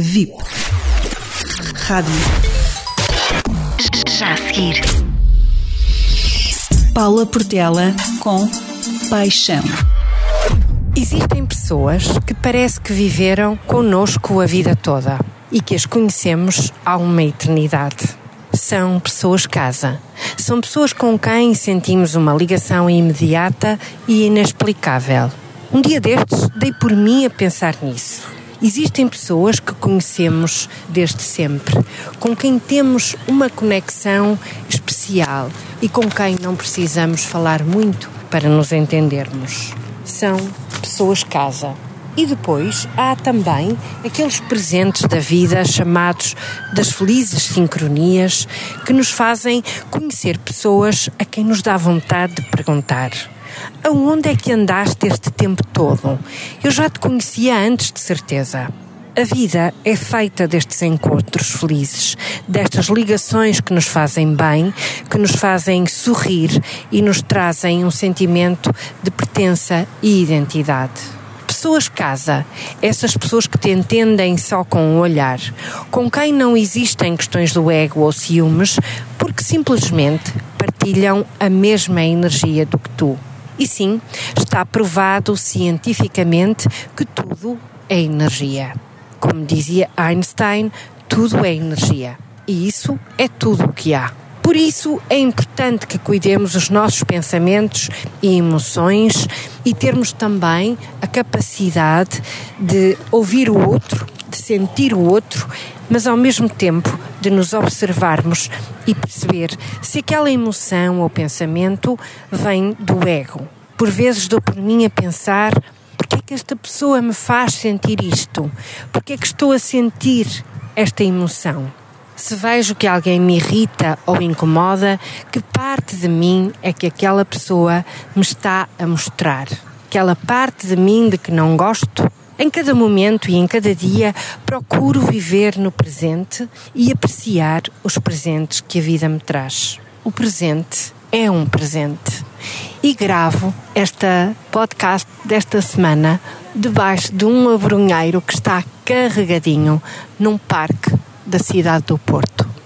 VIP. Rádio. Já a seguir. Paula Portela com Paixão. Existem pessoas que parece que viveram connosco a vida toda e que as conhecemos há uma eternidade. São pessoas casa. São pessoas com quem sentimos uma ligação imediata e inexplicável. Um dia destes dei por mim a pensar nisso. Existem pessoas que conhecemos desde sempre, com quem temos uma conexão especial e com quem não precisamos falar muito para nos entendermos. São pessoas casa. E depois há também aqueles presentes da vida chamados das felizes sincronias que nos fazem conhecer pessoas a quem nos dá vontade de perguntar. Aonde é que andaste este tempo todo? Eu já te conhecia antes, de certeza. A vida é feita destes encontros felizes, destas ligações que nos fazem bem, que nos fazem sorrir e nos trazem um sentimento de pertença e identidade. Pessoas casa, essas pessoas que te entendem só com o olhar, com quem não existem questões do ego ou ciúmes, porque simplesmente partilham a mesma energia do que tu. E sim, está provado cientificamente que tudo é energia. Como dizia Einstein, tudo é energia. E isso é tudo o que há. Por isso é importante que cuidemos os nossos pensamentos e emoções e termos também a capacidade de ouvir o outro, de sentir o outro, mas ao mesmo tempo de nos observarmos e perceber se aquela emoção ou pensamento vem do ego. Por vezes dou por mim a pensar porque é que esta pessoa me faz sentir isto? Porque é que estou a sentir esta emoção? Se vejo que alguém me irrita ou incomoda, que parte de mim é que aquela pessoa me está a mostrar? Aquela parte de mim de que não gosto? Em cada momento e em cada dia procuro viver no presente e apreciar os presentes que a vida me traz. O presente é um presente. E gravo esta podcast desta semana debaixo de um abrunheiro que está carregadinho num parque da cidade do Porto.